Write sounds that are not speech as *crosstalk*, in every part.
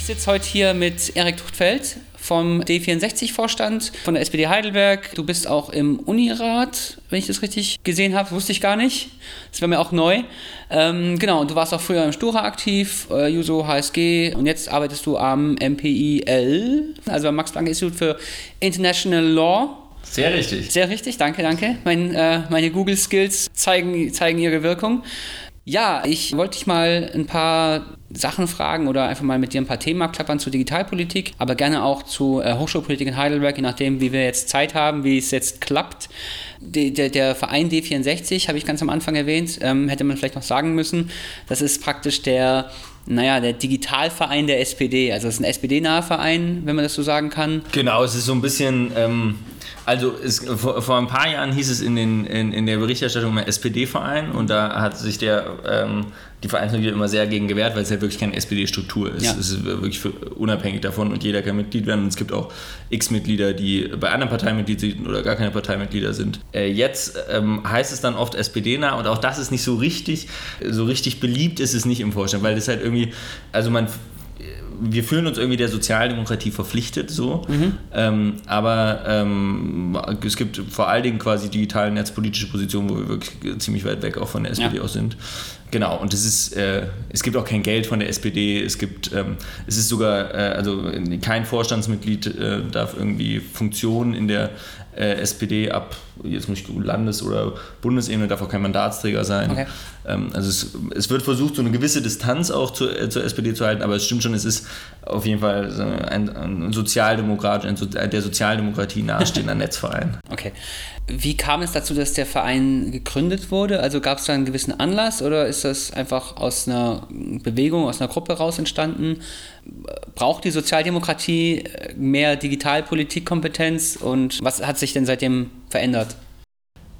Ich sitze heute hier mit Erik Tuchtfeld vom D64-Vorstand von der SPD Heidelberg. Du bist auch im Unirat, wenn ich das richtig gesehen habe. Wusste ich gar nicht. Das war mir auch neu. Ähm, genau, du warst auch früher im Stura aktiv, äh, Juso, HSG und jetzt arbeitest du am MPIL, also beim Max-Planck-Institut für International Law. Sehr richtig. Sehr richtig, danke, danke. Mein, äh, meine Google-Skills zeigen, zeigen ihre Wirkung. Ja, ich wollte dich mal ein paar Sachen fragen oder einfach mal mit dir ein paar Themen abklappern zur Digitalpolitik, aber gerne auch zu äh, Hochschulpolitik in Heidelberg, je nachdem, wie wir jetzt Zeit haben, wie es jetzt klappt. De, der, der, Verein D64, habe ich ganz am Anfang erwähnt, ähm, hätte man vielleicht noch sagen müssen. Das ist praktisch der, naja, der Digitalverein der SPD. Also es ist ein SPD-naher Verein, wenn man das so sagen kann. Genau, es ist so ein bisschen. Ähm also es, vor, vor, ein paar Jahren hieß es in, den, in, in der Berichterstattung immer SPD-Verein und da hat sich der, ähm, die Vereinsmitglieder immer sehr gegen gewehrt, weil es ja wirklich keine SPD-Struktur ist. Ja. Es ist wirklich unabhängig davon und jeder kann Mitglied werden und es gibt auch X-Mitglieder, die bei anderen Parteien Mitglied sind oder gar keine Parteimitglieder sind. Äh, jetzt ähm, heißt es dann oft SPD-nah und auch das ist nicht so richtig, so richtig beliebt ist es nicht im Vorstand, weil das halt irgendwie, also man wir fühlen uns irgendwie der Sozialdemokratie verpflichtet, so. Mhm. Ähm, aber ähm, es gibt vor allen Dingen quasi digitale netzpolitische Positionen, wo wir wirklich ziemlich weit weg auch von der SPD ja. aus sind. Genau, und es ist, äh, es gibt auch kein Geld von der SPD, es gibt, ähm, es ist sogar, äh, also kein Vorstandsmitglied äh, darf irgendwie Funktionen in der äh, SPD ab, jetzt muss ich Landes- oder Bundesebene, darf auch kein Mandatsträger sein. Okay. Ähm, also es, es, wird versucht, so eine gewisse Distanz auch zu, äh, zur SPD zu halten, aber es stimmt schon, es ist auf jeden Fall so ein, ein Sozialdemokrat, ein, der Sozialdemokratie nahestehender *laughs* Netzverein. Okay. Wie kam es dazu, dass der Verein gegründet wurde? Also gab es da einen gewissen Anlass oder ist das einfach aus einer Bewegung, aus einer Gruppe raus entstanden? Braucht die Sozialdemokratie mehr Digitalpolitikkompetenz und was hat sich denn seitdem verändert?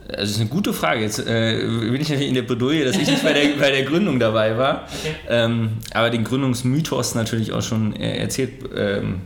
Also das ist eine gute Frage. Jetzt äh, bin ich natürlich in der Bredouille, dass ich nicht bei der, *laughs* bei der Gründung dabei war. Okay. Ähm, aber den Gründungsmythos natürlich auch schon erzählt ähm,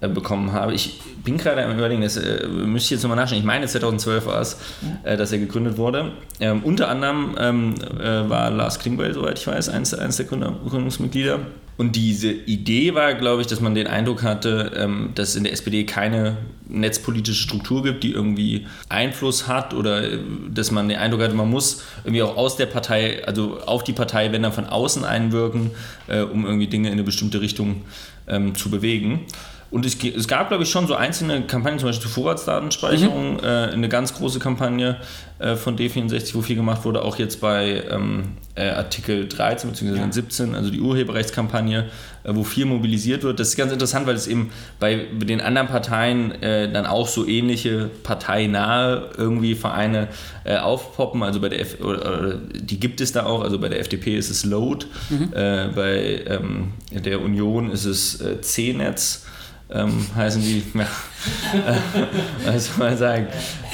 äh, bekommen habe. Ich bin gerade am überlegen, das äh, müsste ich jetzt nochmal nachschauen. Ich meine 2012 war es, äh, dass er gegründet wurde. Ähm, unter anderem ähm, äh, war Lars Klingbeil, soweit ich weiß, eines, eines der Gründer, Gründungsmitglieder. Und diese Idee war, glaube ich, dass man den Eindruck hatte, ähm, dass es in der SPD keine netzpolitische Struktur gibt, die irgendwie Einfluss hat oder äh, dass man den Eindruck hatte, man muss irgendwie auch aus der Partei, also auf die Partei, wenn dann von außen einwirken, äh, um irgendwie Dinge in eine bestimmte Richtung ähm, zu bewegen. Und es, es gab, glaube ich, schon so einzelne Kampagnen, zum Beispiel zur Vorratsdatenspeicherung, mhm. äh, eine ganz große Kampagne äh, von D64, wo viel gemacht wurde, auch jetzt bei ähm, äh, Artikel 13 bzw. Ja. 17, also die Urheberrechtskampagne, äh, wo viel mobilisiert wird. Das ist ganz interessant, weil es eben bei den anderen Parteien äh, dann auch so ähnliche parteinahe irgendwie Vereine äh, aufpoppen. Also bei der F oder, oder, die gibt es da auch, also bei der FDP ist es Load, mhm. bei ähm, der Union ist es C-Netz ähm, heißen die, *laughs* ja, äh, was soll man sagen.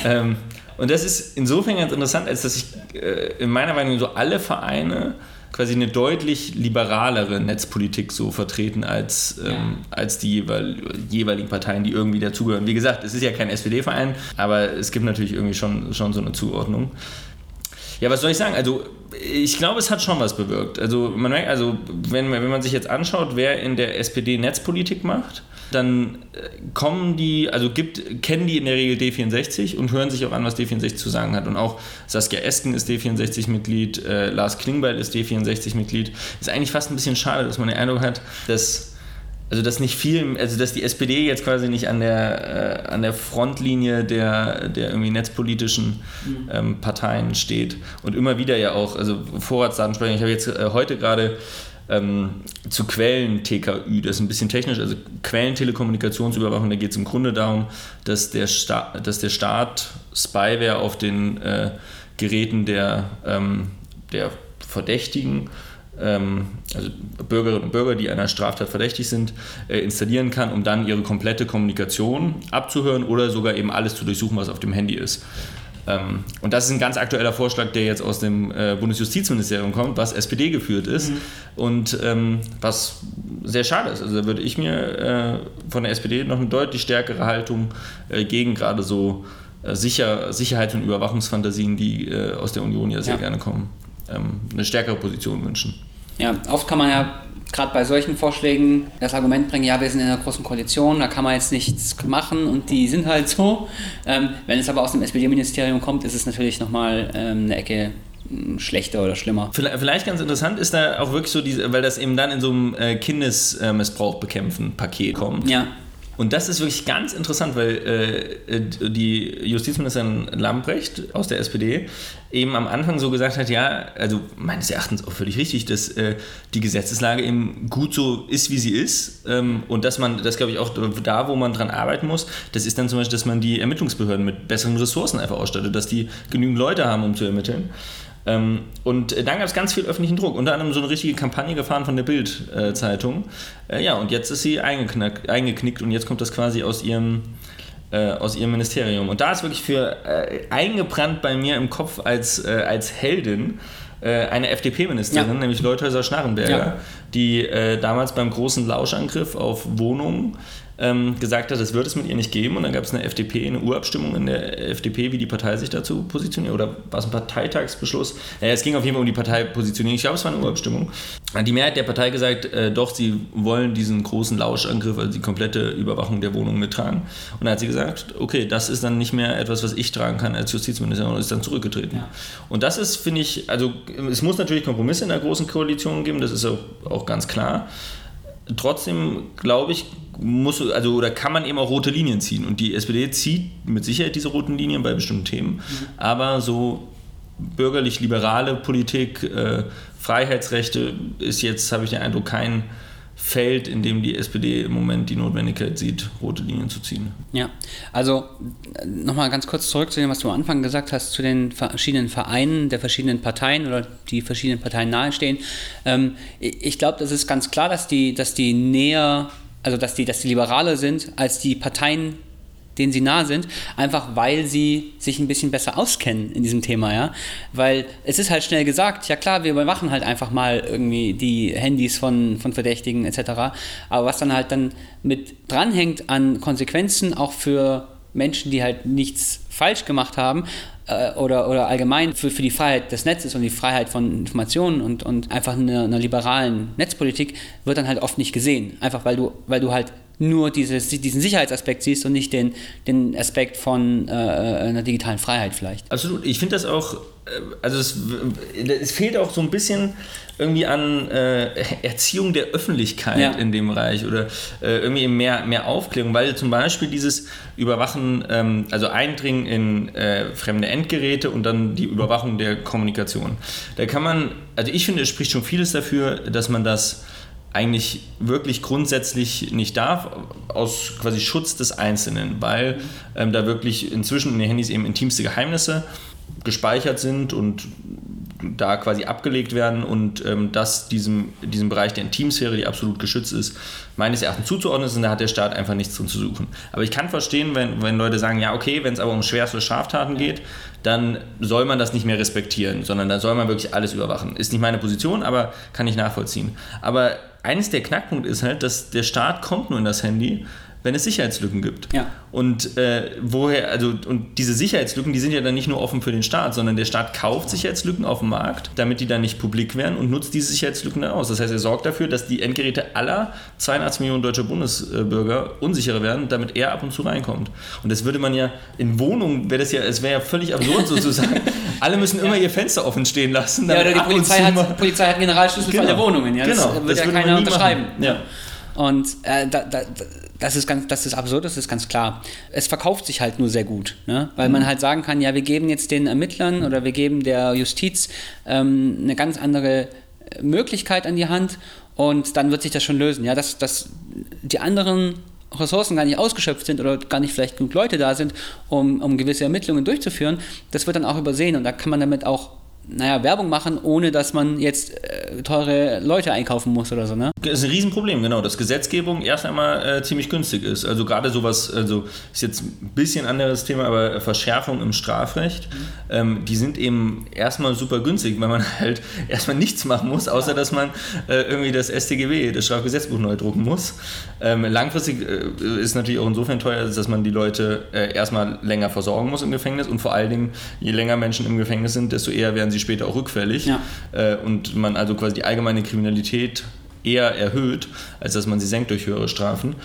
Ähm, und das ist insofern ganz interessant, als dass ich äh, in meiner Meinung so alle Vereine quasi eine deutlich liberalere Netzpolitik so vertreten als, ähm, ja. als die jeweiligen Parteien, die irgendwie dazugehören. Wie gesagt, es ist ja kein SPD-Verein, aber es gibt natürlich irgendwie schon, schon so eine Zuordnung. Ja, was soll ich sagen? Also, ich glaube, es hat schon was bewirkt. Also, man merkt, also, wenn, wenn man sich jetzt anschaut, wer in der SPD Netzpolitik macht, dann äh, kommen die, also gibt, kennen die in der Regel D64 und hören sich auch an, was D64 zu sagen hat. Und auch Saskia Esken ist D64-Mitglied, äh, Lars Klingbeil ist D64-Mitglied. Ist eigentlich fast ein bisschen schade, dass man den Eindruck hat, dass also dass nicht viel, also dass die SPD jetzt quasi nicht an der, äh, an der Frontlinie der, der irgendwie netzpolitischen mhm. ähm, Parteien steht und immer wieder ja auch, also Vorratsdatenspeicherung, ich habe jetzt äh, heute gerade ähm, zu Quellen-TKÜ. Das ist ein bisschen technisch, also Quellentelekommunikationsüberwachung, da geht es im Grunde darum, dass der, Sta dass der Staat Spyware auf den äh, Geräten der, ähm, der Verdächtigen ähm, also Bürgerinnen und Bürger, die einer Straftat verdächtig sind, äh, installieren kann, um dann ihre komplette Kommunikation abzuhören oder sogar eben alles zu durchsuchen, was auf dem Handy ist. Ähm, und das ist ein ganz aktueller Vorschlag, der jetzt aus dem äh, Bundesjustizministerium kommt, was SPD geführt ist mhm. und ähm, was sehr schade ist. Also da würde ich mir äh, von der SPD noch eine deutlich stärkere Haltung gegen gerade so Sicher Sicherheit und Überwachungsfantasien, die aus der Union ja sehr ja. gerne kommen, ähm, eine stärkere Position wünschen. Ja, oft kann man ja gerade bei solchen Vorschlägen das Argument bringen, ja, wir sind in einer großen Koalition, da kann man jetzt nichts machen und die sind halt so. Ähm, wenn es aber aus dem SPD-Ministerium kommt, ist es natürlich nochmal ähm, eine Ecke hm, schlechter oder schlimmer. Vielleicht ganz interessant ist da auch wirklich so, diese, weil das eben dann in so einem äh, Kindesmissbrauch bekämpfen Paket kommt. Ja. Und das ist wirklich ganz interessant, weil äh, die Justizministerin Lambrecht aus der SPD eben am Anfang so gesagt hat, ja, also meines Erachtens auch völlig richtig, dass äh, die Gesetzeslage eben gut so ist, wie sie ist. Ähm, und dass man, das glaube ich auch da, wo man dran arbeiten muss, das ist dann zum Beispiel, dass man die Ermittlungsbehörden mit besseren Ressourcen einfach ausstattet, dass die genügend Leute haben, um zu ermitteln. Ähm, und dann gab es ganz viel öffentlichen Druck, unter anderem so eine richtige Kampagne gefahren von der Bild-Zeitung. Äh, ja, und jetzt ist sie eingeknickt und jetzt kommt das quasi aus ihrem, äh, aus ihrem Ministerium. Und da ist wirklich für äh, eingebrannt bei mir im Kopf als, äh, als Heldin äh, eine FDP-Ministerin, ja. nämlich Leuthäuser Schnarrenberger, ja. die äh, damals beim großen Lauschangriff auf Wohnungen ähm, gesagt hat, es wird es mit ihr nicht geben. Und dann gab es eine FDP, eine Urabstimmung in der FDP, wie die Partei sich dazu positioniert. Oder war es ein Parteitagsbeschluss? Naja, es ging auf jeden Fall um die Parteipositionierung. Ich glaube, es war eine Urabstimmung. Die Mehrheit der Partei gesagt, äh, doch, sie wollen diesen großen Lauschangriff, also die komplette Überwachung der Wohnung mittragen. Und dann hat sie gesagt, okay, das ist dann nicht mehr etwas, was ich tragen kann als Justizministerin und ist dann zurückgetreten. Ja. Und das ist, finde ich, also es muss natürlich Kompromisse in der großen Koalition geben, das ist auch, auch ganz klar trotzdem glaube ich, muss, also oder kann man eben auch rote Linien ziehen. Und die SPD zieht mit Sicherheit diese roten Linien bei bestimmten Themen. Mhm. Aber so bürgerlich-liberale Politik, äh, Freiheitsrechte ist jetzt, habe ich den Eindruck, kein Feld, in dem die SPD im Moment die Notwendigkeit sieht, rote Linien zu ziehen. Ja, also nochmal ganz kurz zurück zu dem, was du am Anfang gesagt hast, zu den verschiedenen Vereinen der verschiedenen Parteien oder die verschiedenen Parteien nahestehen. Ähm, ich glaube, das ist ganz klar, dass die, dass die näher, also dass die, dass die liberaler sind als die Parteien, denen sie nah sind, einfach weil sie sich ein bisschen besser auskennen in diesem Thema, ja. Weil es ist halt schnell gesagt, ja klar, wir überwachen halt einfach mal irgendwie die Handys von, von Verdächtigen etc. Aber was dann halt dann mit dranhängt an Konsequenzen auch für Menschen, die halt nichts falsch gemacht haben, äh, oder, oder allgemein für, für die Freiheit des Netzes und die Freiheit von Informationen und, und einfach einer, einer liberalen Netzpolitik wird dann halt oft nicht gesehen. Einfach weil du, weil du halt nur dieses, diesen Sicherheitsaspekt siehst und nicht den, den Aspekt von äh, einer digitalen Freiheit vielleicht. Absolut. Ich finde das auch, äh, also es, es, fehlt auch so ein bisschen irgendwie an äh, Erziehung der Öffentlichkeit ja. in dem Bereich oder äh, irgendwie mehr, mehr Aufklärung, weil zum Beispiel dieses Überwachen, ähm, also Eindringen in äh, fremde Endgeräte und dann die Überwachung der Kommunikation. Da kann man, also ich finde, es spricht schon vieles dafür, dass man das eigentlich wirklich grundsätzlich nicht darf, aus quasi Schutz des Einzelnen, weil ähm, da wirklich inzwischen in den Handys eben intimste Geheimnisse gespeichert sind und da quasi abgelegt werden und ähm, dass diesem, diesem Bereich der Intimsphäre, die absolut geschützt ist, meines Erachtens zuzuordnen ist und da hat der Staat einfach nichts drin zu suchen. Aber ich kann verstehen, wenn, wenn Leute sagen, ja okay, wenn es aber um schwerste Straftaten geht, dann soll man das nicht mehr respektieren, sondern dann soll man wirklich alles überwachen. Ist nicht meine Position, aber kann ich nachvollziehen. Aber eines der Knackpunkte ist halt, dass der Staat kommt nur in das Handy, wenn es Sicherheitslücken gibt. Ja. Und äh, woher, also, und diese Sicherheitslücken, die sind ja dann nicht nur offen für den Staat, sondern der Staat kauft Sicherheitslücken auf dem Markt, damit die dann nicht publik werden und nutzt diese Sicherheitslücken dann aus. Das heißt, er sorgt dafür, dass die Endgeräte aller 82 Millionen deutscher Bundesbürger unsicherer werden, damit er ab und zu reinkommt. Und das würde man ja in Wohnungen, wäre das ja, es wäre ja völlig absurd *laughs* sozusagen. Alle müssen immer ja. ihr Fenster offen stehen lassen. Ja, oder die *laughs* Polizei hat, Polizei hat Generalschlüssel genau. für alle Wohnungen. Ja? Das genau. das ja keiner unterschreiben. Ja. Und äh, da, da, das ist ganz, das ist absurd, das ist ganz klar. Es verkauft sich halt nur sehr gut, ne? weil mhm. man halt sagen kann, ja, wir geben jetzt den Ermittlern oder wir geben der Justiz ähm, eine ganz andere Möglichkeit an die Hand und dann wird sich das schon lösen. Ja, dass, dass die anderen Ressourcen gar nicht ausgeschöpft sind oder gar nicht vielleicht genug Leute da sind, um, um gewisse Ermittlungen durchzuführen, das wird dann auch übersehen und da kann man damit auch naja, Werbung machen, ohne dass man jetzt äh, teure Leute einkaufen muss oder so, ne? Das ist ein Riesenproblem, genau, dass Gesetzgebung erst einmal äh, ziemlich günstig ist. Also gerade sowas, also ist jetzt ein bisschen anderes Thema, aber Verschärfung im Strafrecht, mhm. ähm, die sind eben erstmal super günstig, weil man *laughs* halt erstmal nichts machen muss, außer ja. dass man äh, irgendwie das StGB, das Strafgesetzbuch neu drucken muss. Ähm, langfristig äh, ist natürlich auch insofern teuer, dass man die Leute äh, erstmal länger versorgen muss im Gefängnis und vor allen Dingen, je länger Menschen im Gefängnis sind, desto eher werden sie später auch rückfällig. Ja. Äh, und man also quasi die allgemeine Kriminalität eher erhöht, als dass man sie senkt durch höhere Strafen.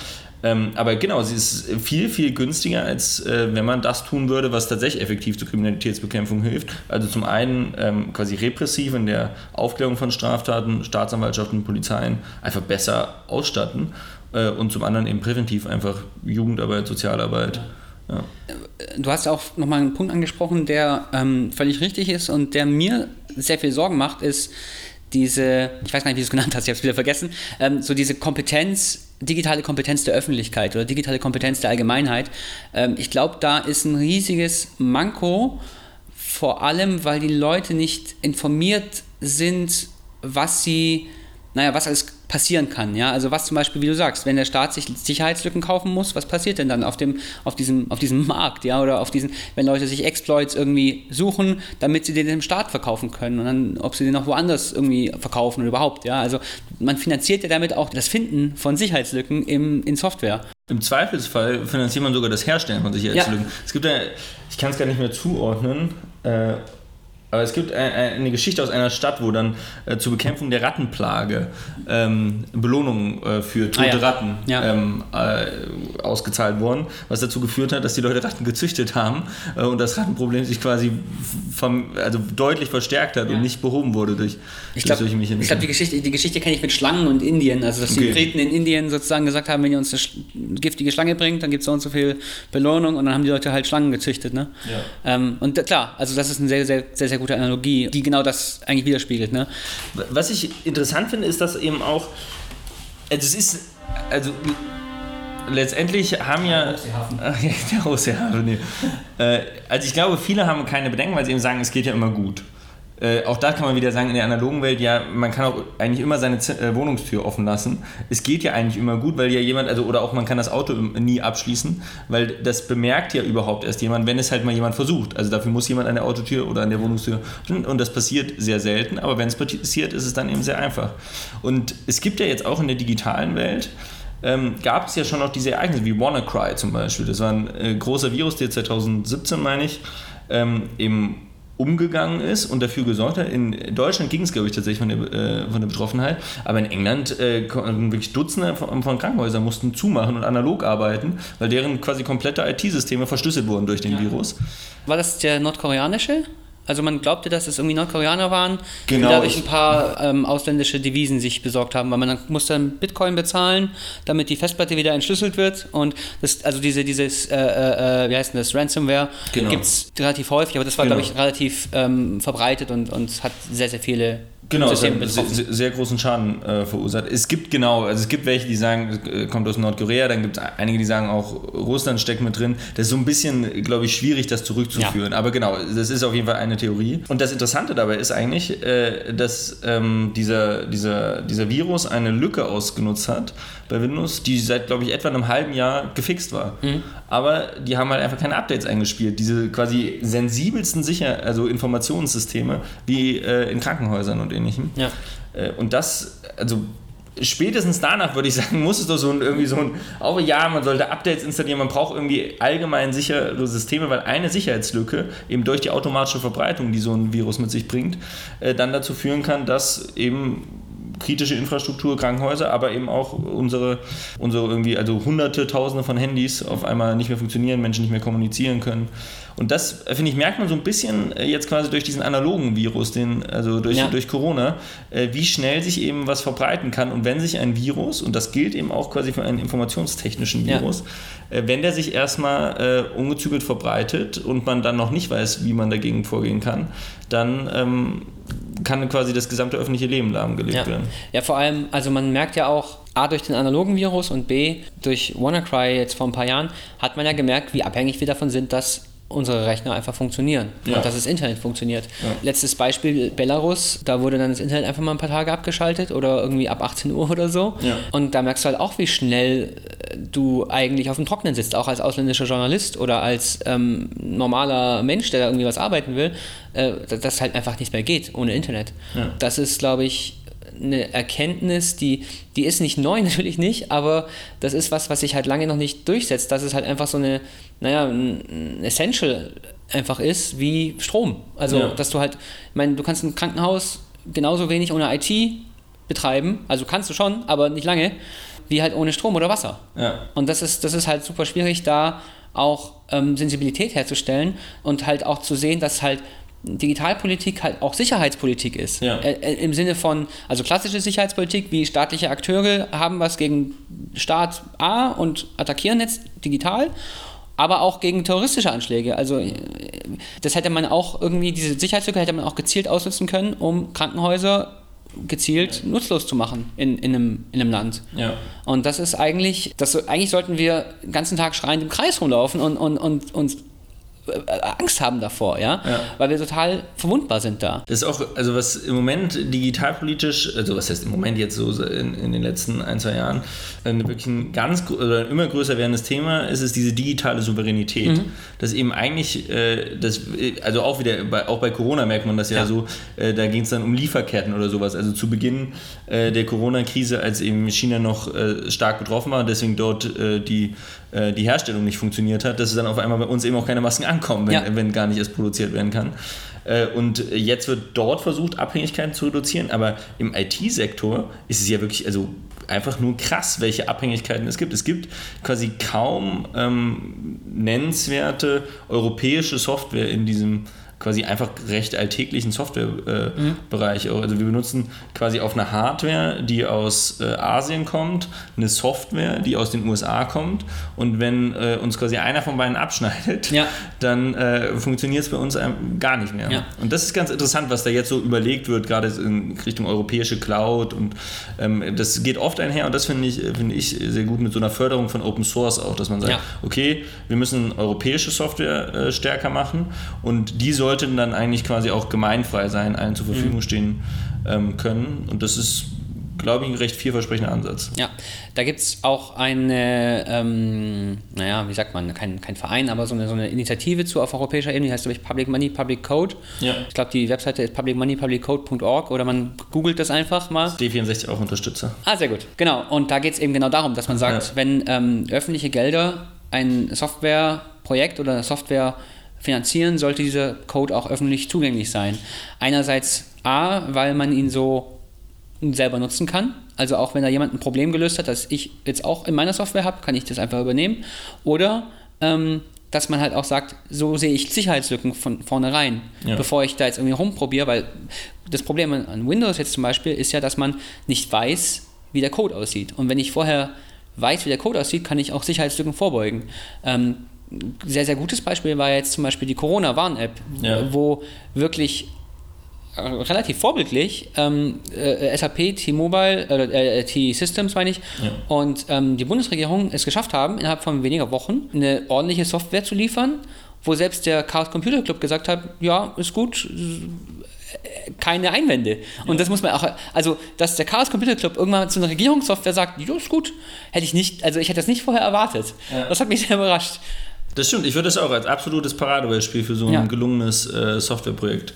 Ähm, aber genau, sie ist viel, viel günstiger, als äh, wenn man das tun würde, was tatsächlich effektiv zur Kriminalitätsbekämpfung hilft. Also zum einen ähm, quasi repressiv in der Aufklärung von Straftaten, Staatsanwaltschaften, Polizeien einfach besser ausstatten äh, und zum anderen eben präventiv einfach Jugendarbeit, Sozialarbeit. Ja. Du hast auch nochmal einen Punkt angesprochen, der ähm, völlig richtig ist und der mir sehr viel Sorgen macht, ist diese, ich weiß gar nicht, wie du es genannt hast, ich habe es wieder vergessen, ähm, so diese Kompetenz digitale Kompetenz der Öffentlichkeit oder digitale Kompetenz der Allgemeinheit. Ähm, ich glaube, da ist ein riesiges Manko, vor allem, weil die Leute nicht informiert sind, was sie, naja, was alles passieren kann. Ja? Also was zum Beispiel, wie du sagst, wenn der Staat sich Sicherheitslücken kaufen muss, was passiert denn dann auf, dem, auf, diesem, auf diesem Markt? Ja? Oder auf diesen, wenn Leute sich Exploits irgendwie suchen, damit sie den dem Staat verkaufen können und dann, ob sie den noch woanders irgendwie verkaufen oder überhaupt. Ja? Also man finanziert ja damit auch das Finden von Sicherheitslücken im, in Software. Im Zweifelsfall finanziert man sogar das Herstellen von Sicherheitslücken. Ja. Es gibt ja, ich kann es gar nicht mehr zuordnen, äh, es gibt eine Geschichte aus einer Stadt, wo dann äh, zur Bekämpfung der Rattenplage ähm, Belohnungen äh, für tote ah, ja. Ratten ja. Ähm, äh, ausgezahlt wurden, was dazu geführt hat, dass die Leute Ratten gezüchtet haben äh, und das Rattenproblem sich quasi also deutlich verstärkt hat ja. und nicht behoben wurde durch, ich glaub, solche Mechanismen. Ich glaube, die Geschichte, die Geschichte kenne ich mit Schlangen und Indien. Also, dass die Briten in Indien sozusagen gesagt haben, wenn ihr uns eine giftige Schlange bringt, dann gibt es so und so viel Belohnung und dann haben die Leute halt Schlangen gezüchtet. Ne? Ähm, und klar, also das ist ein sehr, sehr, sehr, sehr sehr gute Analogie, die genau das eigentlich widerspiegelt. Ne? Was ich interessant finde, ist, dass eben auch, also es ist, also letztendlich haben ja. Der Ozehafen. *laughs* Nee. äh, also ich glaube, viele haben keine Bedenken, weil sie eben sagen, es geht ja immer gut. Äh, auch da kann man wieder sagen, in der analogen Welt, ja, man kann auch eigentlich immer seine Z äh, Wohnungstür offen lassen. Es geht ja eigentlich immer gut, weil ja jemand, also oder auch man kann das Auto nie abschließen, weil das bemerkt ja überhaupt erst jemand, wenn es halt mal jemand versucht. Also dafür muss jemand an der Autotür oder an der Wohnungstür und das passiert sehr selten, aber wenn es passiert, ist es dann eben sehr einfach. Und es gibt ja jetzt auch in der digitalen Welt, ähm, gab es ja schon noch diese Ereignisse wie WannaCry zum Beispiel. Das war ein äh, großer Virus, der 2017, meine ich, ähm, im umgegangen ist und dafür gesorgt hat. In Deutschland ging es, glaube ich, tatsächlich von der, äh, von der Betroffenheit, aber in England äh, wirklich Dutzende von, von, Krankenhäusern mussten zumachen und analog arbeiten, weil deren quasi komplette IT-Systeme verschlüsselt wurden durch den ja. Virus. War das der nordkoreanische? Also man glaubte, dass es irgendwie Nordkoreaner waren, genau, die dadurch ein paar ähm, ausländische Devisen sich besorgt haben, weil man dann musste dann Bitcoin bezahlen, damit die Festplatte wieder entschlüsselt wird. Und das, also diese, dieses, äh, äh, äh wie heißt denn das, Ransomware genau. gibt es relativ häufig, aber das war, genau. glaube ich, relativ ähm, verbreitet und, und hat sehr, sehr viele Genau, es hat sehr, sehr, großen Schaden äh, verursacht. Es gibt genau, also es gibt welche, die sagen, es äh, kommt aus Nordkorea, dann gibt es einige, die sagen auch, Russland steckt mit drin. Das ist so ein bisschen, glaube ich, schwierig, das zurückzuführen. Ja. Aber genau, das ist auf jeden Fall eine Theorie. Und das Interessante dabei ist eigentlich, äh, dass ähm, dieser, dieser, dieser Virus eine Lücke ausgenutzt hat bei Windows, die seit, glaube ich, etwa einem halben Jahr gefixt war. Mhm. Aber die haben halt einfach keine Updates eingespielt. Diese quasi sensibelsten Sicher also Informationssysteme wie äh, in Krankenhäusern und ähnlichem. Ja. Äh, und das, also spätestens danach würde ich sagen, *laughs* muss es doch so ein, irgendwie so ein, auch ja, man sollte Updates installieren, man braucht irgendwie allgemein sichere Systeme, weil eine Sicherheitslücke eben durch die automatische Verbreitung, die so ein Virus mit sich bringt, äh, dann dazu führen kann, dass eben kritische Infrastruktur, Krankenhäuser, aber eben auch unsere, unsere irgendwie, also hunderte, tausende von Handys auf einmal nicht mehr funktionieren, Menschen nicht mehr kommunizieren können. Und das, finde ich, merkt man so ein bisschen äh, jetzt quasi durch diesen analogen Virus, den, also durch, ja. durch Corona, äh, wie schnell sich eben was verbreiten kann. Und wenn sich ein Virus, und das gilt eben auch quasi für einen informationstechnischen Virus, ja. Äh, wenn der sich erstmal ungezügelt verbreitet und man dann noch nicht weiß, wie man dagegen vorgehen kann, dann ähm, kann quasi das gesamte öffentliche Leben lahmgelegt ja. werden. Ja, vor allem, also man merkt ja auch, A, durch den analogen Virus und B, durch WannaCry jetzt vor ein paar Jahren, hat man ja gemerkt, wie abhängig wir davon sind, dass unsere Rechner einfach funktionieren ja. und dass das Internet funktioniert. Ja. Letztes Beispiel Belarus, da wurde dann das Internet einfach mal ein paar Tage abgeschaltet oder irgendwie ab 18 Uhr oder so. Ja. Und da merkst du halt auch, wie schnell äh, du eigentlich auf dem Trocknen sitzt, auch als ausländischer Journalist oder als ähm, normaler Mensch, der da irgendwie was arbeiten will, äh, dass das halt einfach nicht mehr geht ohne Internet. Das ist, glaube ich, eine Erkenntnis, die, die ist nicht neu, *laughs* natürlich nicht, aber das ist was, was sich halt lange noch nicht durchsetzt, dass es halt einfach so eine, naja, ein Essential einfach ist wie Strom. Also, ja. dass du halt, ich meine, du kannst ein Krankenhaus genauso wenig ohne IT betreiben, also kannst du schon, aber nicht lange, wie halt ohne Strom oder Wasser. Ja. Und das ist, das ist halt super schwierig, da auch ähm, Sensibilität herzustellen und halt auch zu sehen, dass halt Digitalpolitik halt auch Sicherheitspolitik ist. Ja. Äh, äh, Im Sinne von, also klassische Sicherheitspolitik, wie staatliche Akteure haben was gegen Staat A und attackieren jetzt digital, aber auch gegen terroristische Anschläge. Also äh, das hätte man auch irgendwie, diese Sicherheitslücke hätte man auch gezielt ausnutzen können, um Krankenhäuser gezielt nutzlos zu machen in, in, einem, in einem Land. Ja. Und das ist eigentlich, das, eigentlich sollten wir den ganzen Tag schreiend im Kreis rumlaufen und, und, und, äh, Angst haben davor, ja? Ja. Weil wir total verwundbar sind da. Das ist auch, also was im Moment digitalpolitisch, also was heißt im Moment jetzt so in, in den letzten ein, zwei Jahren, ein wirklich ein ganz oder ein immer größer werdendes Thema ist, ist diese digitale Souveränität. Das eben eigentlich, äh, das, also auch wieder, bei, auch bei Corona merkt man das ja, Ja. so, äh, da ging es dann um Lieferketten oder sowas. Also zu Beginn äh, der Corona-Krise, als eben China noch äh, stark betroffen war, deswegen dort äh, die, äh, die Herstellung nicht funktioniert hat, dass es dann auf einmal bei uns eben auch keine Masken ankommen, wenn, Ja. wenn gar nicht erst produziert werden kann. Äh, Und jetzt wird dort versucht, Abhängigkeiten zu reduzieren, aber im IT-Sektor ist es ja wirklich, also einfach nur krass, welche Abhängigkeiten es gibt. Es gibt quasi kaum ähm, nennenswerte europäische Software in diesem quasi einfach recht alltäglichen Softwarebereich. Äh, Bereich. Also wir benutzen quasi auf einer Hardware, die aus äh, Asien kommt, eine Software, die aus den USA kommt und wenn äh, uns quasi einer von beiden abschneidet, Ja. dann äh, funktioniert es bei uns gar nicht mehr. Ja. Und das ist ganz interessant, was da jetzt so überlegt wird, gerade in Richtung europäische Cloud und ähm, das geht oft einher und das finde ich, finde ich sehr gut mit so einer Förderung von Open Source auch, dass man sagt, Ja. okay, wir müssen europäische Software äh, stärker machen und die sollten dann eigentlich quasi auch gemeinfrei sein, allen zur Verfügung stehen ähm, können und das ist, glaube ich, ein recht vielversprechender Ansatz. Ja, da gibt es auch eine, ähm, naja, wie sagt man, kein, kein Verein, aber so eine, so eine Initiative zu auf europäischer Ebene, die heißt, glaube ich, Public Money, Public Code. Ja. Ich glaube, die Webseite ist publicmoneypubliccode.org oder man googelt das einfach mal. D64 auch Unterstützer. Ah, sehr gut. Genau. Und da geht es eben genau darum, dass man sagt, Ja. wenn ähm, öffentliche Gelder ein Softwareprojekt oder eine Software finanzieren, sollte dieser Code auch öffentlich zugänglich sein. Einerseits A, weil man ihn so selber nutzen kann. Also auch wenn da jemand ein Problem gelöst hat, das ich jetzt auch in meiner Software habe, kann ich das einfach übernehmen. Oder ähm, dass man halt auch sagt, so sehe ich Sicherheitslücken von vornherein, Ja. bevor ich da jetzt irgendwie rumprobiere, weil das Problem an- Windows jetzt zum Beispiel ist ja, dass man nicht weiß, wie der Code aussieht. Und wenn ich vorher weiß, wie der Code aussieht, kann ich auch Sicherheitslücken vorbeugen. Ähm, sehr, sehr gutes Beispiel war jetzt zum Beispiel die Corona-Warn-App, Ja. wo wirklich äh, relativ vorbildlich ähm, äh, SAP, T-Mobile, äh, äh, T-Systems meine ich, Ja. und ähm, die Bundesregierung es geschafft haben, innerhalb von weniger Wochen eine ordentliche Software zu liefern, wo selbst der Chaos Computer Club gesagt hat, ja, ist gut, keine Einwände. Und das muss man auch, also, dass der Chaos Computer Club irgendwann zu einer Regierungssoftware sagt, ja, ist gut, hätte ich nicht, also ich hätte das nicht vorher erwartet. Ja. Das hat mich sehr überrascht. Das stimmt, ich würde das auch als absolutes Paradebeispiel für so ein Ja. gelungenes äh, Softwareprojekt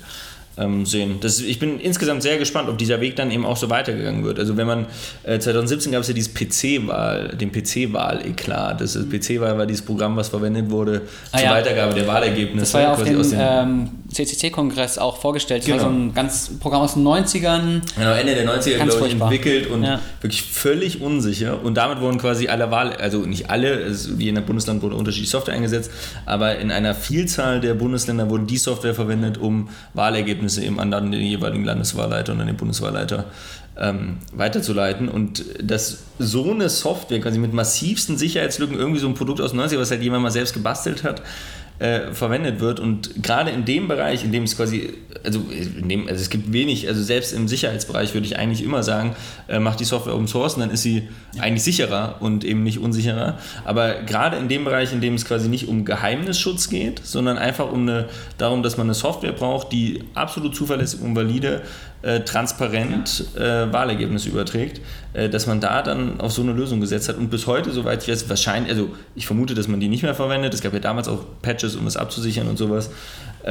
ähm, sehen. Das, ich bin insgesamt sehr gespannt, ob dieser Weg dann eben auch so weitergegangen wird. Also wenn man, äh, 2017 gab es ja dieses PC-Wahl, den PC-Wahl-Eklat. Das ist PC-Wahl war dieses Programm, was verwendet wurde Ah, zur ja. Weitergabe der Wahlergebnisse. Das war ja auf dem ähm, CCC-Kongress auch vorgestellt. Das war Genau. so ein ganz Programm aus den 90ern. Genau, Ende der 90er, Ganz glaube ich, entwickelt und Ja. wirklich völlig unsicher. Und damit wurden quasi alle Wahl, also nicht alle, es, je nach Bundesland wurde unterschiedliche Software eingesetzt, aber in einer Vielzahl der Bundesländer wurde die Software verwendet, um Wahlergebnisse eben an den jeweiligen Landeswahlleiter und an den Bundeswahlleiter ähm, weiterzuleiten. Und dass so eine Software quasi mit massivsten Sicherheitslücken irgendwie so ein Produkt aus den 90er, was halt jemand mal selbst gebastelt hat, äh, verwendet wird und gerade in dem Bereich, in dem es quasi, also, in dem, also es gibt wenig, also selbst im Sicherheitsbereich würde ich eigentlich immer sagen, äh, macht die Software Open Source und dann ist sie eigentlich sicherer und eben nicht unsicherer. Aber gerade in dem Bereich, in dem es quasi nicht um Geheimnisschutz geht, sondern einfach um eine, darum, dass man eine Software braucht, die absolut zuverlässig und valide äh, transparent äh, Wahlergebnisse überträgt, äh, dass man da dann auf so eine Lösung gesetzt hat und bis heute, soweit ich weiß, wahrscheinlich, also ich vermute, dass man die nicht mehr verwendet. Es gab ja damals auch Patches, um das abzusichern und sowas.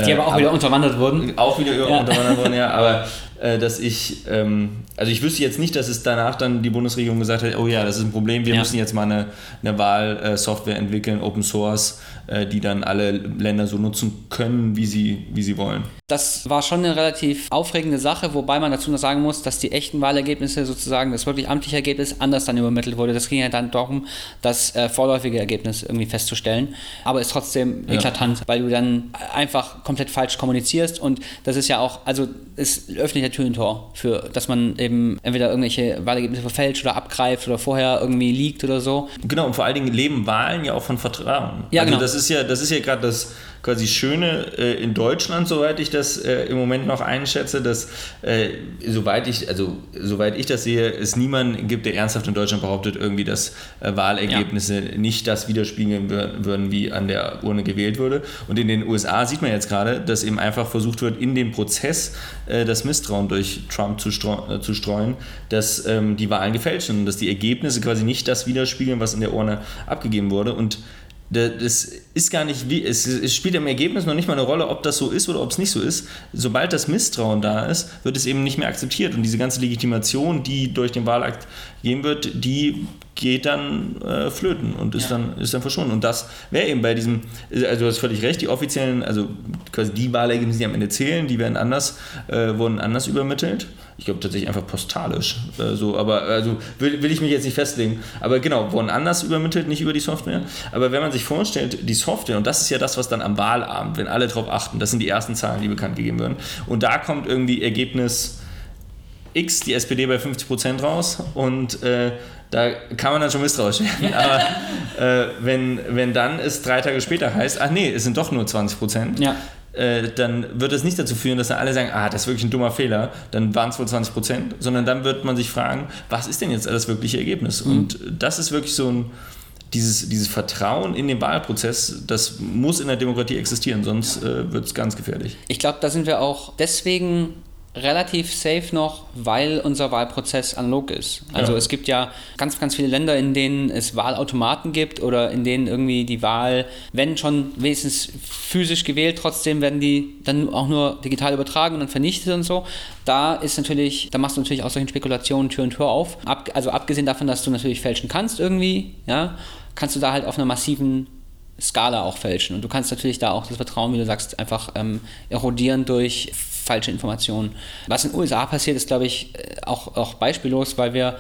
Die aber auch aber wieder unterwandert wurden. Auch wieder ja. unterwandert wurden, ja. *laughs* Aber äh, dass ich, ähm, also ich wüsste jetzt nicht, dass es danach dann die Bundesregierung gesagt hat, oh ja, das ist ein Problem, wir ja. müssen jetzt mal eine, eine Wahlsoftware entwickeln, Open Source, äh, die dann alle Länder so nutzen können, wie sie, wie sie wollen. Das war schon eine relativ aufregende Sache, wobei man dazu noch sagen muss, dass die echten Wahlergebnisse sozusagen, das wirklich amtliche Ergebnis, anders dann übermittelt wurde. Das ging ja dann darum, das äh, vorläufige Ergebnis irgendwie festzustellen. Aber ist trotzdem ja. eklatant, weil du dann einfach komplett falsch kommunizierst und das ist ja auch, also es öffnet ja Tür und Tor für, dass man eben entweder irgendwelche Wahlergebnisse verfälscht oder abgreift oder vorher irgendwie liegt oder so. Genau, und vor allen Dingen leben Wahlen ja auch von Vertrauen. Ja, also genau. das ist ja, das ist ja gerade das quasi Schöne äh, in Deutschland, soweit ich das äh, im Moment noch einschätze, dass äh, soweit ich, also soweit ich das sehe, es niemanden gibt, der ernsthaft in Deutschland behauptet, irgendwie, dass äh, Wahlergebnisse ja. nicht das widerspiegeln würden, wie an der Urne gewählt wurde. Und in den USA sieht man jetzt gerade, dass eben einfach versucht wird, in dem Prozess äh, das Misstrauen durch Trump zu, äh, zu streuen, dass ähm, die Wahlen gefälscht sind und dass die Ergebnisse quasi nicht das widerspiegeln, was in der Urne abgegeben wurde. Und das ist gar nicht wie, es, es, spielt im Ergebnis noch nicht mal eine Rolle, ob das so ist oder ob es nicht so ist. Sobald das Misstrauen da ist, wird es eben nicht mehr akzeptiert. Und diese ganze Legitimation, die durch den Wahlakt gehen wird, die geht dann äh, flöten und ist, ja. dann, ist dann verschwunden. Und das wäre eben bei diesem, also du hast völlig recht, die offiziellen, also quasi die Wahlergebnisse, die am Ende zählen, die werden anders, äh, wurden anders übermittelt. Ich glaube tatsächlich einfach postalisch. Äh, so, aber also will, will ich mich jetzt nicht festlegen. Aber genau, wurden anders übermittelt, nicht über die Software. Aber wenn man sich vorstellt, die Software, und das ist ja das, was dann am Wahlabend, wenn alle darauf achten, das sind die ersten Zahlen, die bekannt gegeben werden. Und da kommt irgendwie Ergebnis X, die SPD bei 50 Prozent raus und äh, da kann man dann schon misstrauisch werden. *laughs* Aber äh, wenn, wenn dann es drei Tage später heißt, ach nee, es sind doch nur 20 Prozent, ja. Äh, dann wird es nicht dazu führen, dass dann alle sagen, ah, das ist wirklich ein dummer Fehler, dann waren es wohl 20 Prozent, sondern dann wird man sich fragen, was ist denn jetzt das wirkliche Ergebnis? Mhm. Und das ist wirklich so ein, dieses, dieses Vertrauen in den Wahlprozess, das muss in der Demokratie existieren, sonst äh, wird es ganz gefährlich. Ich glaube, da sind wir auch deswegen relativ safe noch, weil unser Wahlprozess analog ist. Also ja. es gibt ja ganz, ganz viele Länder, in denen es Wahlautomaten gibt oder in denen irgendwie die Wahl, wenn schon wenigstens physisch gewählt, trotzdem werden die dann auch nur digital übertragen und dann vernichtet und so. Da ist natürlich, da machst du natürlich aus solchen Spekulationen Tür und Tür auf. Ab, also abgesehen davon, dass du natürlich fälschen kannst irgendwie, ja, kannst du da halt auf einer massiven Skala auch fälschen. Und du kannst natürlich da auch das Vertrauen, wie du sagst, einfach ähm, erodieren durch falsche Informationen. Was in den USA passiert, ist, glaube ich, äh, auch, auch beispiellos, weil wir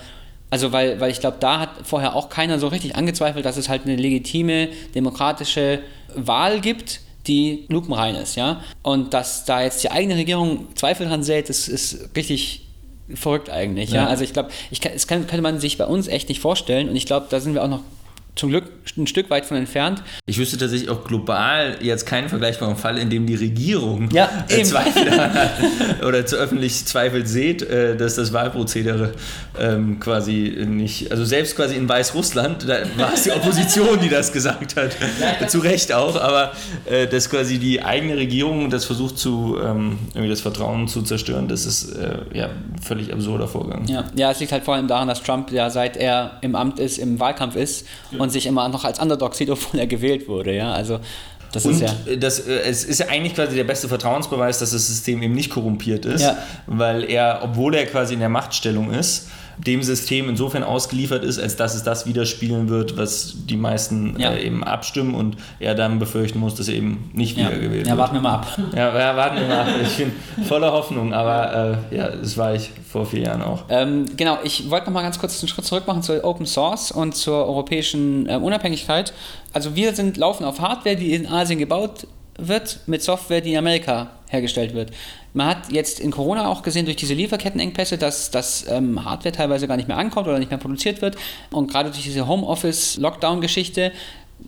also weil, weil ich glaube, da hat vorher auch keiner so richtig angezweifelt, dass es halt eine legitime, demokratische Wahl gibt, die lupenrein ist, ja. Und dass da jetzt die eigene Regierung Zweifel dran sät, das ist richtig verrückt eigentlich, ja. ja? Also ich glaube, ich das kann, könnte man sich bei uns echt nicht vorstellen und ich glaube, da sind wir auch noch zum Glück ein Stück weit von entfernt. Ich wüsste tatsächlich auch global jetzt keinen vergleichbaren Fall, in dem die Regierung ja, äh, Zweifel *laughs* hat oder zu öffentlich Zweifel seht, äh, dass das Wahlprozedere ähm, quasi nicht, also selbst quasi in Weißrussland, da war es die Opposition, die das gesagt hat, zu Recht auch, aber äh, dass quasi die eigene Regierung das versucht zu, ähm, irgendwie das Vertrauen zu zerstören, das ist äh, ja völlig absurder Vorgang. Ja. ja, es liegt halt vor allem daran, dass Trump ja seit er im Amt ist, im Wahlkampf ist und sich immer noch als Underdog sieht, obwohl er gewählt wurde. Ja? Also das und ist ja das, äh, es ist ja eigentlich quasi der beste Vertrauensbeweis, dass das System eben nicht korrumpiert ist, ja. weil er, obwohl er quasi in der Machtstellung ist, dem System insofern ausgeliefert ist, als dass es das widerspiegeln wird, was die meisten ja. äh, eben abstimmen und er dann befürchten muss, dass er eben nicht ja. wiedergewählt wird. Ja, warten wir mal ab. *laughs* Ja, ja warten wir mal ab. Ich bin voller Hoffnung, aber äh, ja, das war ich vor vier Jahren auch. Ähm, genau, ich wollte noch mal ganz kurz einen Schritt zurück machen zur Open Source und zur europäischen äh, Unabhängigkeit. Also wir sind laufen auf Hardware, die in Asien gebaut wird, mit Software, die in Amerika hergestellt wird. Man hat jetzt in Corona auch gesehen durch diese Lieferkettenengpässe, dass, dass ähm, Hardware teilweise gar nicht mehr ankommt oder nicht mehr produziert wird. Und gerade durch diese Homeoffice-Lockdown-Geschichte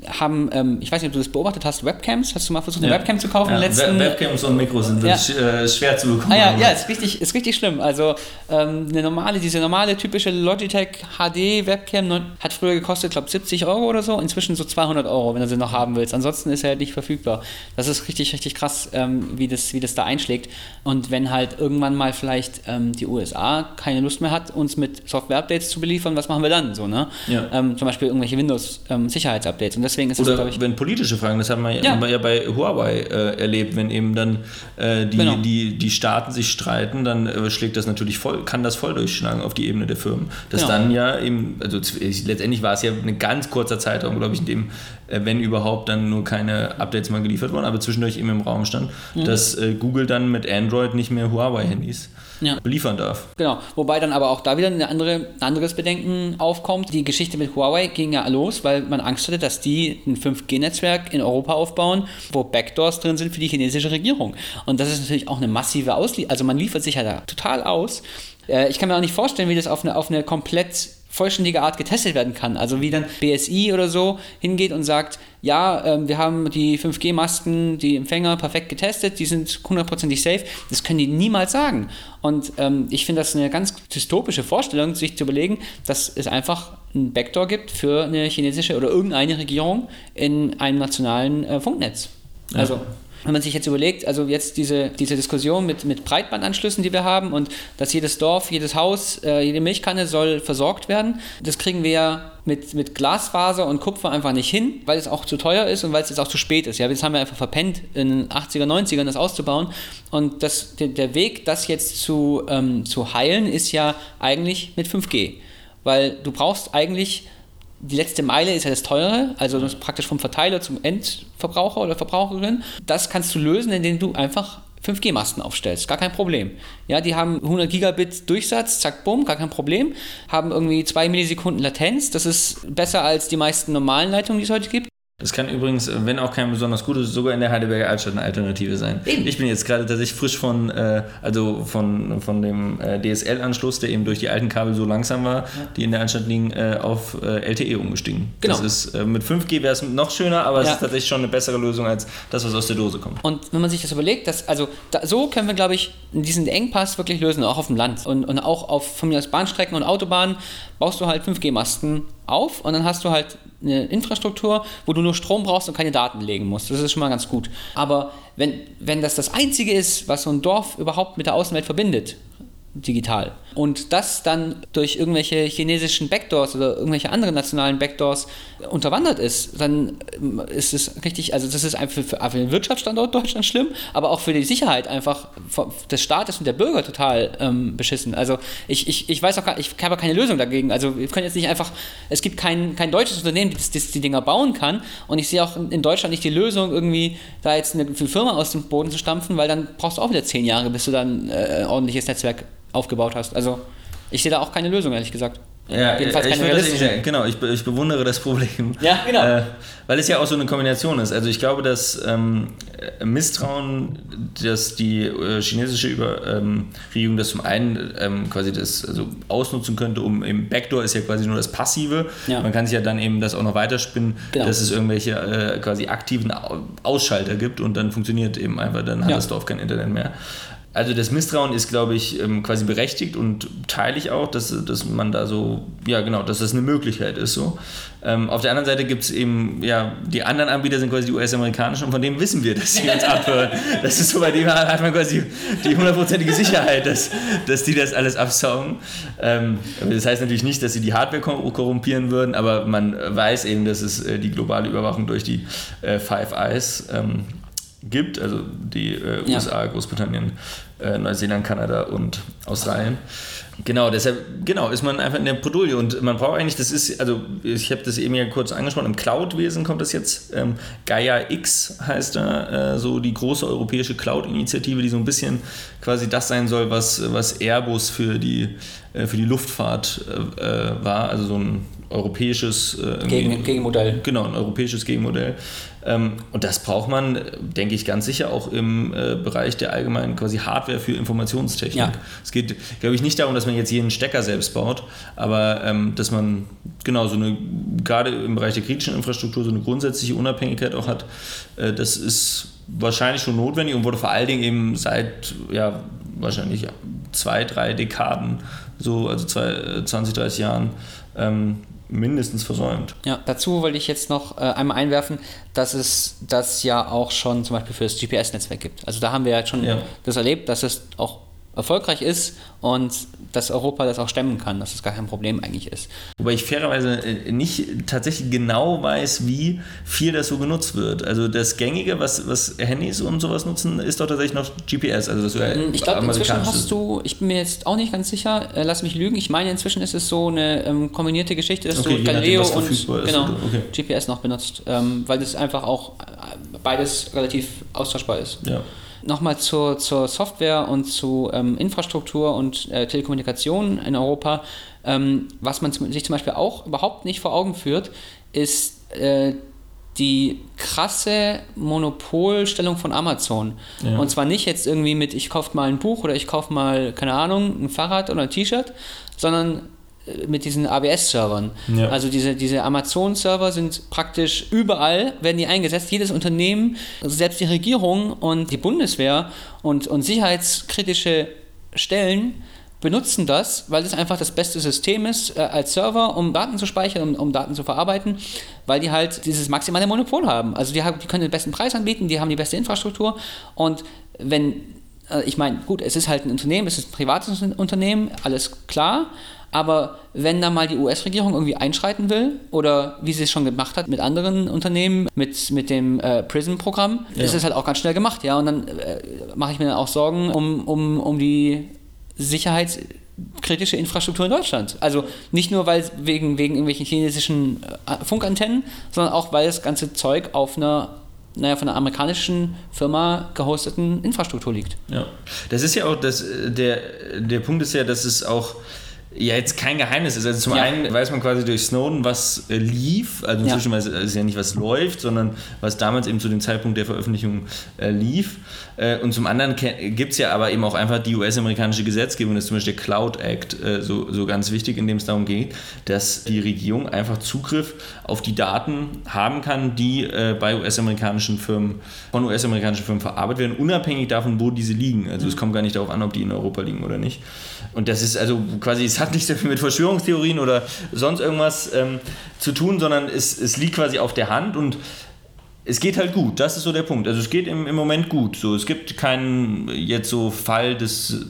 haben, ähm, ich weiß nicht, ob du das beobachtet hast, Webcams. Hast du mal versucht, eine ja. Webcam zu kaufen? Ja, letzten, Webcams und Mikros sind ja. äh, schwer zu bekommen. Ah, ja, ja, ist richtig, ist richtig schlimm. Also ähm, eine normale, diese normale typische Logitech HD Webcam hat früher gekostet, glaube ich, 70 Euro oder so. Inzwischen so 200 Euro, wenn du sie noch haben willst. Ansonsten ist er halt nicht verfügbar. Das ist richtig, richtig krass, ähm, wie, das, wie das da einschlägt. Und wenn halt irgendwann mal vielleicht ähm, die USA keine Lust mehr hat, uns mit Software-Updates zu beliefern, was machen wir dann so, ne? Ja. Ähm, zum Beispiel irgendwelche Windows-Sicherheitsupdates. Und deswegen ist Oder glaube ich. wenn politische Fragen, das haben wir ja, Ja. bei Huawei äh, erlebt, wenn eben dann äh, die, Genau. die, die Staaten sich streiten, dann äh, schlägt das natürlich voll, kann das voll durchschlagen auf die Ebene der Firmen. Dass Genau. dann ja eben, also letztendlich war es ja ein ganz kurzer Zeitraum, glaube ich, in dem, äh, wenn überhaupt, dann nur keine Updates mal geliefert wurden, aber zwischendurch eben im Raum stand, Mhm. dass äh, Google dann mit Android nicht mehr Huawei-Handys Ja. beliefern darf. Genau, wobei dann aber auch da wieder eine andere, ein anderes Bedenken aufkommt. Die Geschichte mit Huawei ging ja los, weil man Angst hatte, dass die ein 5G-Netzwerk in Europa aufbauen, wo Backdoors drin sind für die chinesische Regierung. Und das ist natürlich auch eine massive Auslieferung. Also man liefert sich ja da total aus. Äh, ich kann mir auch nicht vorstellen, wie das auf eine, auf eine komplett vollständige Art getestet werden kann. Also wie dann BSI oder so hingeht und sagt, ja, ähm, wir haben die 5G-Masten, die Empfänger perfekt getestet, die sind hundertprozentig safe. Das können die niemals sagen. Und ähm, ich finde das eine ganz dystopische Vorstellung, sich zu überlegen, dass es einfach ein Backdoor gibt für eine chinesische oder irgendeine Regierung in einem nationalen äh, Funknetz. Also wenn man sich jetzt überlegt, also jetzt diese, diese Diskussion mit, mit Breitbandanschlüssen, die wir haben und dass jedes Dorf, jedes Haus, äh, jede Milchkanne soll versorgt werden, das kriegen wir ja mit, mit Glasfaser und Kupfer einfach nicht hin, weil es auch zu teuer ist und weil es jetzt auch zu spät ist. Ja, jetzt haben wir einfach verpennt, in den 80er, 90ern das auszubauen und das, der, der Weg, das jetzt zu, ähm, zu heilen, ist ja eigentlich mit 5G, weil du brauchst eigentlich die letzte Meile ist ja das teure, also das praktisch vom Verteiler zum Endverbraucher oder Verbraucherin. Das kannst du lösen, indem du einfach 5G-Masten aufstellst, gar kein Problem. Ja, die haben 100 Gigabit Durchsatz, zack, bumm, gar kein Problem. Haben irgendwie 2 Millisekunden Latenz, das ist besser als die meisten normalen Leitungen, die es heute gibt. Das kann übrigens, wenn auch kein besonders gutes, sogar in der Heidelberger Altstadt eine Alternative sein. Eben. Ich bin jetzt gerade tatsächlich frisch von, äh, also von, von dem äh, DSL-Anschluss, der eben durch die alten Kabel so langsam war, die in der Altstadt liegen, äh, auf äh, LTE umgestiegen. Genau. Das ist, äh, mit 5G wäre es noch schöner, aber es Ja. ist tatsächlich schon eine bessere Lösung als das, was aus der Dose kommt. Und wenn man sich das überlegt, dass, also da, so können wir, glaube ich, diesen Engpass wirklich lösen, auch auf dem Land. Und, und auch auf von mir aus Bahnstrecken und Autobahnen baust du halt 5G-Masten auf und dann hast du halt eine Infrastruktur, wo du nur Strom brauchst und keine Daten legen musst. Das ist schon mal ganz gut. Aber wenn, wenn das das Einzige ist, was so ein Dorf überhaupt mit der Außenwelt verbindet, digital. Und das dann durch irgendwelche chinesischen Backdoors oder irgendwelche anderen nationalen Backdoors unterwandert ist, dann ähm, ist es richtig, also das ist einfach für, für den Wirtschaftsstandort Deutschland schlimm, aber auch für die Sicherheit einfach des Staates und der Bürger total ähm, beschissen. Also ich, ich, ich weiß auch gar, ich habe keine Lösung dagegen. Also wir können jetzt nicht einfach, es gibt kein, kein deutsches Unternehmen, das, das die Dinger bauen kann und ich sehe auch in Deutschland nicht die Lösung, irgendwie da jetzt eine, eine Firma aus dem Boden zu stampfen, weil dann brauchst du auch wieder zehn Jahre, bis du dann äh, ein ordentliches Netzwerk aufgebaut hast. Also ich sehe da auch keine Lösung, ehrlich gesagt. Ja, Jedenfalls ich keine würde das, realistische. ich, genau, ich, ich bewundere das Problem. *laughs* Ja, genau. Äh, weil es ja auch so eine Kombination ist. Also ich glaube, dass ähm, Misstrauen, dass die äh, chinesische Über, ähm, Regierung das zum einen ähm, quasi das also ausnutzen könnte, um im Backdoor ist ja quasi nur das Passive. Ja. Man kann sich ja dann eben das auch noch weiterspinnen, Genau. dass es irgendwelche äh, quasi aktiven Au- Ausschalter gibt und dann funktioniert eben einfach, dann hat Ja. das Dorf kein Internet mehr. Also das Misstrauen ist, glaube ich, ähm, quasi berechtigt und teile ich auch, dass, dass man da so, ja genau, dass das eine Möglichkeit ist so. Ähm, auf der anderen Seite gibt es eben, ja, die anderen Anbieter sind quasi die US-amerikanischen und von denen wissen wir, dass sie uns *laughs* abhören. Das ist so, bei dem hat man quasi die hundertprozentige Sicherheit, dass, dass die das alles absaugen. Ähm, das heißt natürlich nicht, dass sie die Hardware kor- korrumpieren würden, aber man weiß eben, dass es äh, die globale Überwachung durch die äh, Five Eyes ähm, gibt, also die äh, Ja. USA, Großbritannien, äh, Neuseeland, Kanada und Australien. Genau, deshalb, genau, ist man einfach in der Bredouille und man braucht eigentlich, das ist, also ich habe das eben ja kurz angesprochen, im Cloud-Wesen kommt das jetzt, ähm, Gaia X heißt da, äh, so die große europäische Cloud-Initiative, die so ein bisschen quasi das sein soll, was, was Airbus für die, äh, für die Luftfahrt äh, äh, war, also so ein europäisches äh, Gegen, Gegenmodell. Genau, ein europäisches Gegenmodell. Ähm, und das braucht man, äh, denke ich, ganz sicher auch im äh, Bereich der allgemeinen quasi Hardware für Informationstechnik. Ja. Es geht, glaube ich, nicht darum, dass man jetzt jeden Stecker selbst baut, aber ähm, dass man genau so eine, gerade im Bereich der kritischen Infrastruktur, so eine grundsätzliche Unabhängigkeit auch hat. Äh, das ist wahrscheinlich schon notwendig und wurde vor allen Dingen eben seit, ja, wahrscheinlich zwei, drei Dekaden, so, also zwei, äh, 20, 30 Jahren, ähm, mindestens versäumt. Ja, dazu wollte ich jetzt noch äh, einmal einwerfen, dass es das ja auch schon zum Beispiel für das GPS-Netzwerk gibt. Also da haben wir ja schon Ja. das erlebt, dass es auch erfolgreich ist und dass Europa das auch stemmen kann, dass es gar kein Problem eigentlich ist. Wobei ich fairerweise äh, nicht tatsächlich genau weiß, wie viel das so genutzt wird. Also das Gängige, was, was Handys und sowas nutzen, ist doch tatsächlich noch GPS. Also das hm, ich glaube, inzwischen hast du, ich bin mir jetzt auch nicht ganz sicher, äh, lass mich lügen, ich meine, inzwischen ist es so eine ähm, kombinierte Geschichte, dass okay, du Galileo und genau, okay. GPS noch benutzt, ähm, weil das einfach auch äh, beides relativ austauschbar ist. Ja. Nochmal zur, zur Software und zu ähm, Infrastruktur und äh, Telekommunikation in Europa. Ähm, was man sich zum Beispiel auch überhaupt nicht vor Augen führt, ist äh, die krasse Monopolstellung von Amazon. Ja. Und zwar nicht jetzt irgendwie mit, ich kaufe mal ein Buch oder ich kaufe mal, keine Ahnung, ein Fahrrad oder ein T-Shirt, sondern mit diesen AWS-Servern. Ja. Also diese, diese Amazon-Server sind praktisch überall, werden die eingesetzt. Jedes Unternehmen, also selbst die Regierung und die Bundeswehr und, und sicherheitskritische Stellen benutzen das, weil es einfach das beste System ist äh, als Server, um Daten zu speichern, um, um, Daten zu verarbeiten, weil die halt dieses maximale Monopol haben. Also die, haben, die können den besten Preis anbieten, die haben die beste Infrastruktur und wenn, ich meine, gut, es ist halt ein Unternehmen, es ist ein privates Unternehmen, alles klar, aber wenn da mal die US-Regierung irgendwie einschreiten will, oder wie sie es schon gemacht hat mit anderen Unternehmen, mit, mit dem äh, PRISM-Programm, ja. ist es halt auch ganz schnell gemacht, ja. Und dann äh, mache ich mir dann auch Sorgen um, um, um die sicherheitskritische Infrastruktur in Deutschland. Also nicht nur weil wegen, wegen irgendwelchen chinesischen äh, Funkantennen, sondern auch weil das ganze Zeug auf einer naja, von einer amerikanischen Firma gehosteten Infrastruktur liegt. Ja, das ist ja auch, das, der, der Punkt ist ja, dass es auch ja jetzt kein Geheimnis ist. Also zum ja. einen weiß man quasi durch Snowden, was äh, lief, also inzwischen ja. weiß es ja nicht, was läuft, sondern was damals eben zu dem Zeitpunkt der Veröffentlichung äh, lief. Äh, und zum anderen gibt es ja aber eben auch einfach die US-amerikanische Gesetzgebung, das ist zum Beispiel der Cloud Act äh, so, so ganz wichtig, in dem es darum geht, dass die Regierung einfach Zugriff auf die Daten haben kann, die äh, bei US-amerikanischen Firmen, von US-amerikanischen Firmen verarbeitet werden, unabhängig davon, wo diese liegen. Also mhm. es kommt gar nicht darauf an, ob die in Europa liegen oder nicht. Und das ist also quasi, es hat nichts so viel mit Verschwörungstheorien oder sonst irgendwas ähm, zu tun, sondern es, es liegt quasi auf der Hand und es geht halt gut, das ist so der Punkt. Also es geht im, im Moment gut. So, es gibt keinen jetzt so Fall des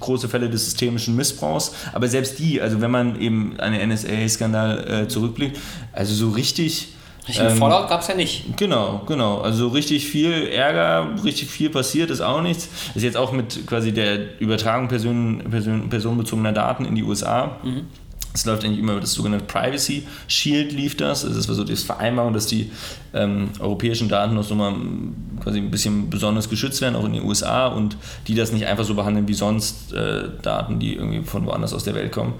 große Fälle des systemischen Missbrauchs, aber selbst die, also wenn man eben an den NSA-Skandal äh, zurückblickt, also so richtig Richtig ähm, Fallout gab es ja nicht. Genau, genau. Also richtig viel Ärger, richtig viel passiert ist auch nichts. Ist jetzt auch mit quasi der Übertragung person, person, personenbezogener Daten in die USA. Mhm. Es läuft eigentlich immer über das sogenannte Privacy Shield lief das. Das war so die Vereinbarung, dass die ähm, europäischen Daten noch so mal quasi ein bisschen besonders geschützt werden, auch in den USA und die das nicht einfach so behandeln wie sonst äh, Daten, die irgendwie von woanders aus der Welt kommen.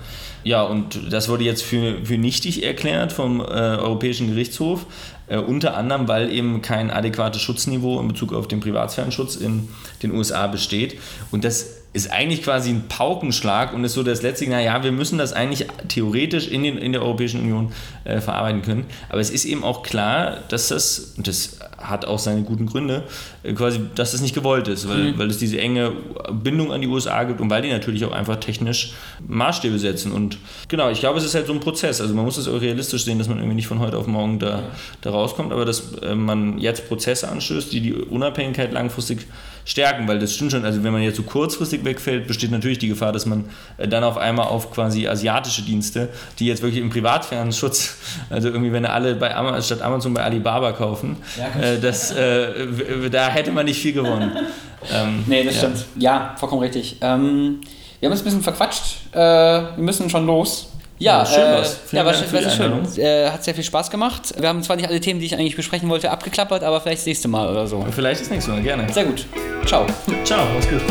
Ja, und das wurde jetzt für, für nichtig erklärt vom äh, Europäischen Gerichtshof, äh, unter anderem, weil eben kein adäquates Schutzniveau in Bezug auf den Privatsphärenschutz in den USA besteht. Und das ist eigentlich quasi ein Paukenschlag und ist so das letzte, naja, wir müssen das eigentlich theoretisch in, den, in der Europäischen Union äh, verarbeiten können. Aber es ist eben auch klar, dass das, und das hat auch seine guten Gründe, äh, quasi, dass das nicht gewollt ist, weil, mhm. weil es diese enge Bindung an die USA gibt und weil die natürlich auch einfach technisch Maßstäbe setzen. Und genau, ich glaube, es ist halt so ein Prozess. Also man muss es auch realistisch sehen, dass man irgendwie nicht von heute auf morgen da, da rauskommt, aber dass äh, man jetzt Prozesse anstößt, die die Unabhängigkeit langfristig stärken, weil das stimmt schon, also wenn man jetzt so kurzfristig wegfällt, besteht natürlich die Gefahr, dass man äh, dann auf einmal auf quasi asiatische Dienste, die jetzt wirklich im Privatfernschutz, *laughs* also irgendwie wenn alle bei Amazon, statt Amazon bei Alibaba kaufen, ja, äh, das, äh, da hätte man nicht viel gewonnen. *laughs* ähm, nee, das ja. stimmt. Ja, vollkommen richtig. Ähm, wir haben uns ein bisschen verquatscht. Äh, wir müssen schon los. Ja, schön äh, ja, war, war schön. Äh, hat sehr viel Spaß gemacht. Wir haben zwar nicht alle Themen, die ich eigentlich besprechen wollte, abgeklappert, aber vielleicht das nächste Mal oder so. Vielleicht das nächste Mal, gerne. Sehr gut. Ciao. Ciao, mach's gut.